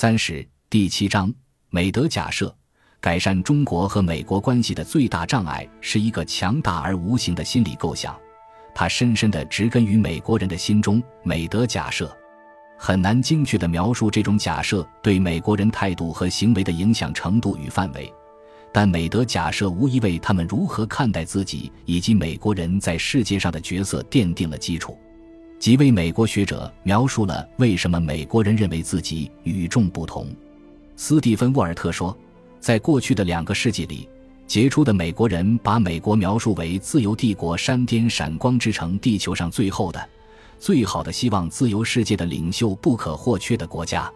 三十第七章美德假设，改善中国和美国关系的最大障碍是一个强大而无形的心理构想，它深深地植根于美国人的心中。美德假设很难精确地描述这种假设对美国人态度和行为的影响程度与范围，但美德假设无疑为他们如何看待自己以及美国人在世界上的角色奠定了基础。几位美国学者描述了为什么美国人认为自己与众不同。斯蒂芬·沃尔特说，在过去的两个世纪里，杰出的美国人把美国描述为自由帝国山巅闪光之城，地球上最后的、最好的希望自由世界的领袖不可或缺的国家。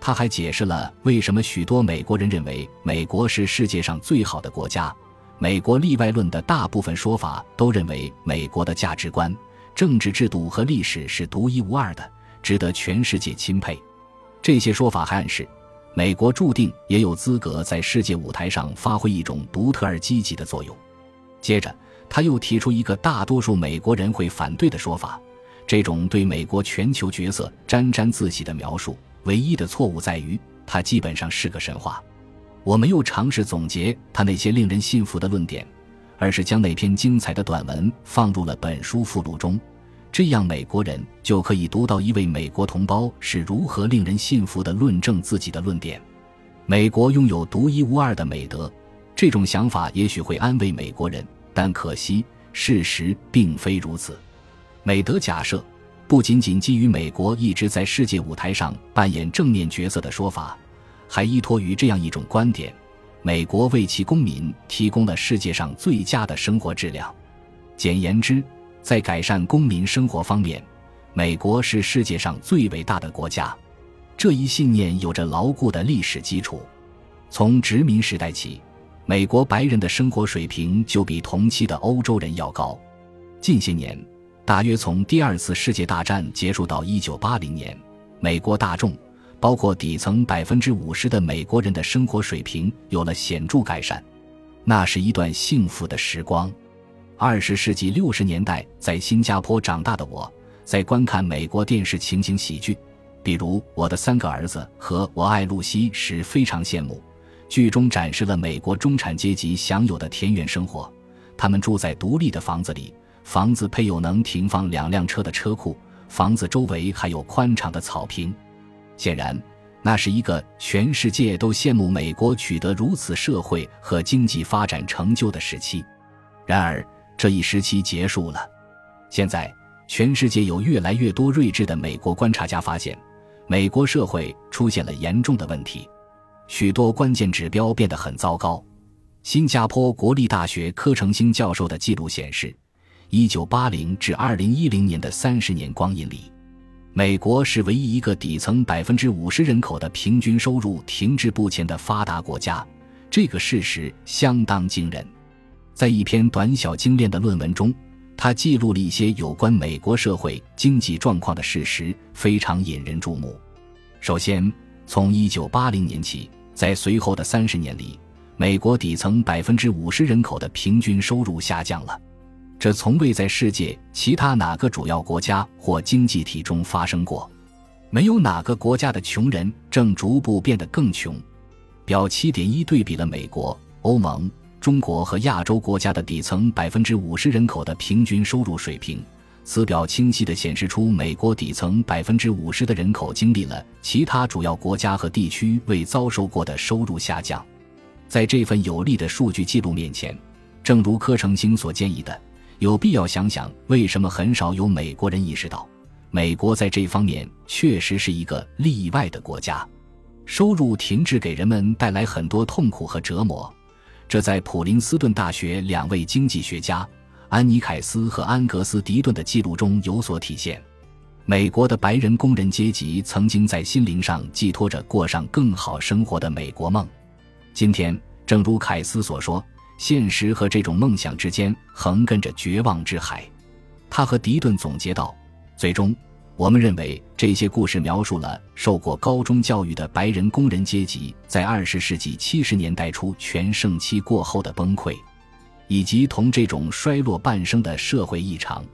他还解释了为什么许多美国人认为美国是世界上最好的国家。美国例外论的大部分说法都认为美国的价值观。政治制度和历史是独一无二的，值得全世界钦佩。这些说法还暗示，美国注定也有资格在世界舞台上发挥一种独特而积极的作用。接着，他又提出一个大多数美国人会反对的说法：这种对美国全球角色沾沾自喜的描述，唯一的错误在于它基本上是个神话。我没有尝试总结他那些令人信服的论点。而是将那篇精彩的短文放入了本书附录中，这样美国人就可以读到一位美国同胞是如何令人信服地论证自己的论点。美国拥有独一无二的美德，这种想法也许会安慰美国人，但可惜事实并非如此。美德假设不仅仅基于美国一直在世界舞台上扮演正面角色的说法，还依托于这样一种观点。美国为其公民提供了世界上最佳的生活质量。简言之，在改善公民生活方面，美国是世界上最伟大的国家。这一信念有着牢固的历史基础。从殖民时代起，美国白人的生活水平就比同期的欧洲人要高。近些年，大约从第二次世界大战结束到一九八零年，美国大众。包括底层百分之五十的美国人的生活水平有了显著改善，那是一段幸福的时光。二十世纪六十年代在新加坡长大的我，在观看美国电视情景喜剧，比如《我的三个儿子》和《我爱露西》时，非常羡慕。剧中展示了美国中产阶级享有的田园生活，他们住在独立的房子里，房子配有能停放两辆车的车库，房子周围还有宽敞的草坪。显然，那是一个全世界都羡慕美国取得如此社会和经济发展成就的时期。然而，这一时期结束了。现在，全世界有越来越多睿智的美国观察家发现，美国社会出现了严重的问题，许多关键指标变得很糟糕。新加坡国立大学柯成兴教授的记录显示，1980至2010年的三十年光阴里。美国是唯一一个底层百分之五十人口的平均收入停滞不前的发达国家，这个事实相当惊人。在一篇短小精炼的论文中，他记录了一些有关美国社会经济状况的事实，非常引人注目。首先，从一九八零年起，在随后的三十年里，美国底层百分之五十人口的平均收入下降了。这从未在世界其他哪个主要国家或经济体中发生过，没有哪个国家的穷人正逐步变得更穷。表七点一对比了美国、欧盟、中国和亚洲国家的底层百分之五十人口的平均收入水平。此表清晰地显示出美国底层百分之五十的人口经历了其他主要国家和地区未遭受过的收入下降。在这份有力的数据记录面前，正如柯成清所建议的。有必要想想，为什么很少有美国人意识到，美国在这方面确实是一个例外的国家。收入停滞给人们带来很多痛苦和折磨，这在普林斯顿大学两位经济学家安妮凯斯和安格斯迪顿的记录中有所体现。美国的白人工人阶级曾经在心灵上寄托着过上更好生活的美国梦。今天，正如凯斯所说。现实和这种梦想之间横亘着绝望之海，他和迪顿总结道：“最终，我们认为这些故事描述了受过高中教育的白人工人阶级在二十世纪七十年代初全盛期过后的崩溃，以及同这种衰落伴生的社会异常。”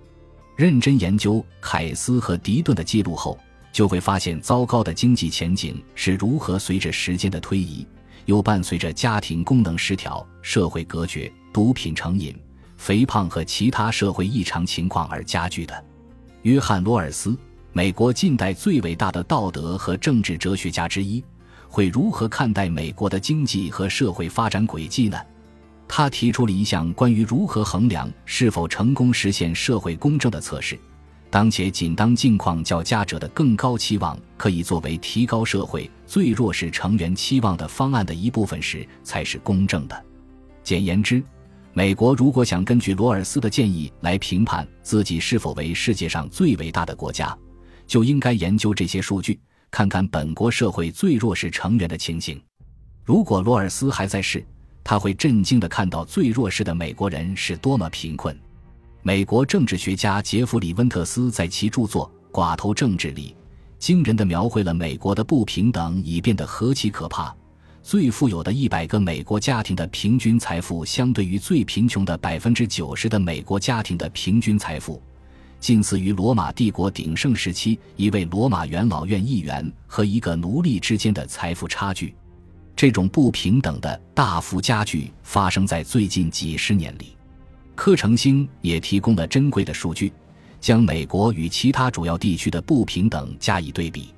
认真研究凯斯和迪顿的记录后，就会发现糟糕的经济前景是如何随着时间的推移，又伴随着家庭功能失调、社会隔绝、毒品成瘾、肥胖和其他社会异常情况而加剧的。约翰·罗尔斯，美国近代最伟大的道德和政治哲学家之一，会如何看待美国的经济和社会发展轨迹呢？他提出了一项关于如何衡量是否成功实现社会公正的测试。当且仅当境况较佳者的更高期望可以作为提高社会最弱势成员期望的方案的一部分时，才是公正的。简言之，美国如果想根据罗尔斯的建议来评判自己是否为世界上最伟大的国家，就应该研究这些数据，看看本国社会最弱势成员的情形。如果罗尔斯还在世，他会震惊地看到最弱势的美国人是多么贫困。美国政治学家杰弗里·温特斯在其著作《寡头政治》里，惊人地描绘了美国的不平等已变得何其可怕。最富有的一百个美国家庭的平均财富，相对于最贫穷的百分之九十的美国家庭的平均财富，近似于罗马帝国鼎盛时期一位罗马元老院议员和一个奴隶之间的财富差距。这种不平等的大幅加剧发生在最近几十年里。柯成兴也提供了珍贵的数据，将美国与其他主要地区的不平等加以对比。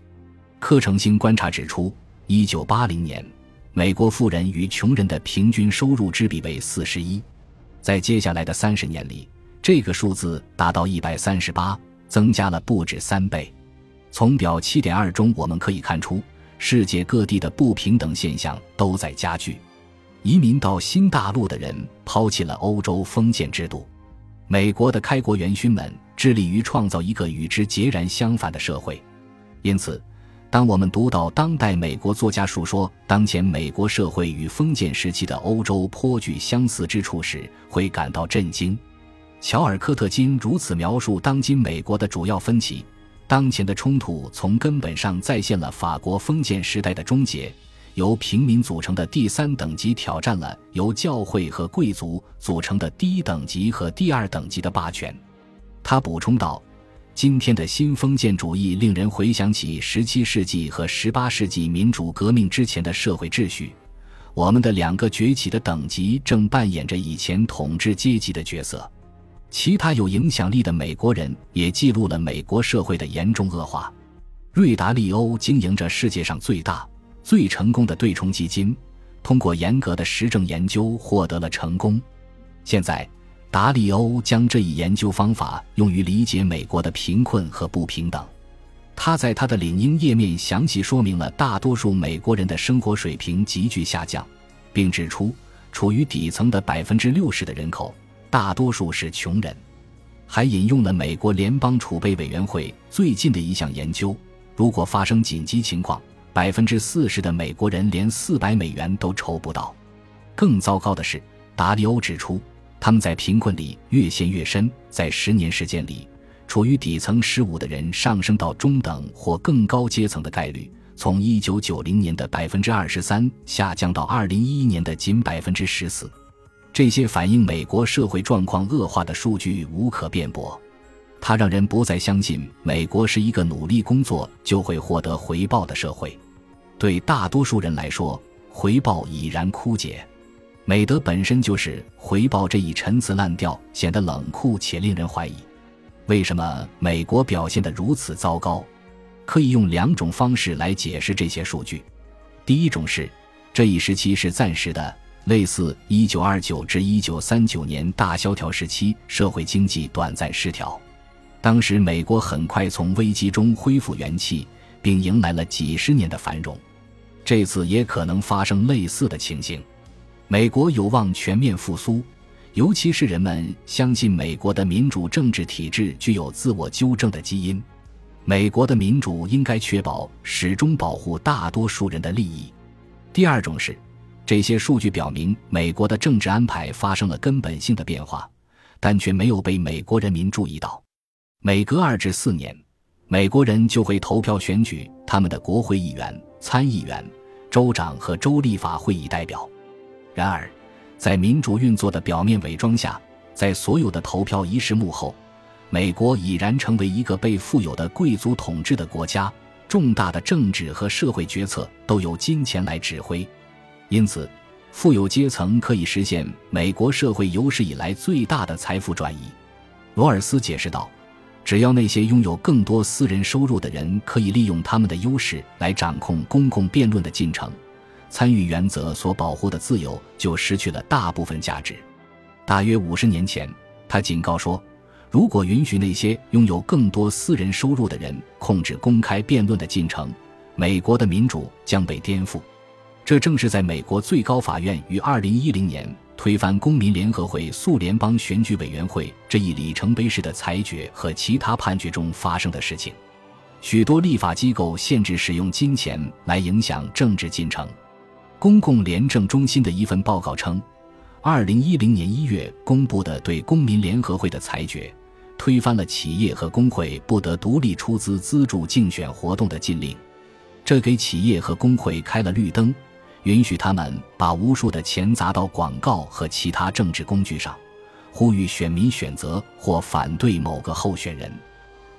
柯成兴观察指出，1980年，美国富人与穷人的平均收入之比为41，在接下来的三十年里，这个数字达到138，增加了不止三倍。从表7.2中我们可以看出。世界各地的不平等现象都在加剧。移民到新大陆的人抛弃了欧洲封建制度，美国的开国元勋们致力于创造一个与之截然相反的社会。因此，当我们读到当代美国作家述说当前美国社会与封建时期的欧洲颇具相似之处时，会感到震惊。乔尔·科特金如此描述当今美国的主要分歧。当前的冲突从根本上再现了法国封建时代的终结，由平民组成的第三等级挑战了由教会和贵族组成的第一等级和第二等级的霸权。他补充道：“今天的新封建主义令人回想起17世纪和18世纪民主革命之前的社会秩序。我们的两个崛起的等级正扮演着以前统治阶级的角色。”其他有影响力的美国人也记录了美国社会的严重恶化。瑞达利欧经营着世界上最大、最成功的对冲基金，通过严格的实证研究获得了成功。现在，达利欧将这一研究方法用于理解美国的贫困和不平等。他在他的领英页面详细说明了大多数美国人的生活水平急剧下降，并指出处于底层的百分之六十的人口。大多数是穷人，还引用了美国联邦储备委员会最近的一项研究：如果发生紧急情况，百分之四十的美国人连四百美元都筹不到。更糟糕的是，达利欧指出，他们在贫困里越陷越深，在十年时间里，处于底层十五的人上升到中等或更高阶层的概率，从一九九零年的百分之二十三下降到二零一一年的仅百分之十四。这些反映美国社会状况恶化的数据无可辩驳，它让人不再相信美国是一个努力工作就会获得回报的社会。对大多数人来说，回报已然枯竭。美德本身就是回报这一陈词滥调，显得冷酷且令人怀疑。为什么美国表现得如此糟糕？可以用两种方式来解释这些数据。第一种是，这一时期是暂时的。类似一九二九至一九三九年大萧条时期，社会经济短暂失调。当时美国很快从危机中恢复元气，并迎来了几十年的繁荣。这次也可能发生类似的情形。美国有望全面复苏，尤其是人们相信美国的民主政治体制具有自我纠正的基因。美国的民主应该确保始终保护大多数人的利益。第二种是。这些数据表明，美国的政治安排发生了根本性的变化，但却没有被美国人民注意到。每隔二至四年，美国人就会投票选举他们的国会议员、参议员、州长和州立法会议代表。然而，在民主运作的表面伪装下，在所有的投票仪式幕后，美国已然成为一个被富有的贵族统治的国家，重大的政治和社会决策都由金钱来指挥，因此，富有阶层可以实现美国社会有史以来最大的财富转移。罗尔斯解释道：“只要那些拥有更多私人收入的人可以利用他们的优势来掌控公共辩论的进程，参与原则所保护的自由就失去了大部分价值。”大约五十年前，他警告说。如果允许那些拥有更多私人收入的人控制公开辩论的进程，美国的民主将被颠覆。这正是在美国最高法院于2010年推翻公民联合会诉联邦选举委员会这一里程碑式的裁决和其他判决中发生的事情。许多立法机构限制使用金钱来影响政治进程。公共廉政中心的一份报告称。二零一零年一月公布的对公民联合会的裁决，推翻了企业和工会不得独立出资资助竞选活动的禁令。这给企业和工会开了绿灯，允许他们把无数的钱砸到广告和其他政治工具上，呼吁选民选择或反对某个候选人。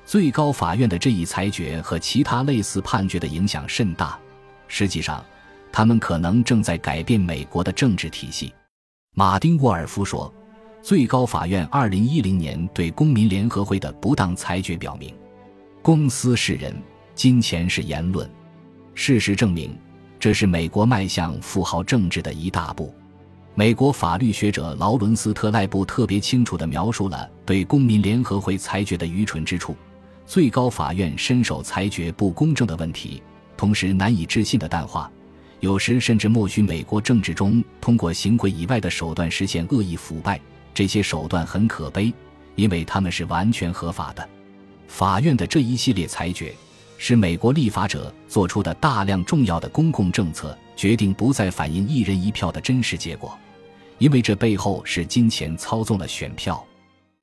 最高法院的这一裁决和其他类似判决的影响甚大，实际上，他们可能正在改变美国的政治体系。马丁·沃尔夫说：“最高法院2010年对公民联合会的不当裁决表明，公司是人，金钱是言论。事实证明，这是美国迈向富豪政治的一大步。”美国法律学者劳伦斯·特赖布特别清楚地描述了对公民联合会裁决的愚蠢之处：最高法院伸手裁决不公正的问题，同时难以置信的淡化。有时甚至默许美国政治中通过行贿以外的手段实现恶意腐败，这些手段很可悲，因为他们是完全合法的。法院的这一系列裁决，是美国立法者做出的大量重要的公共政策决定不再反映一人一票的真实结果，因为这背后是金钱操纵了选票。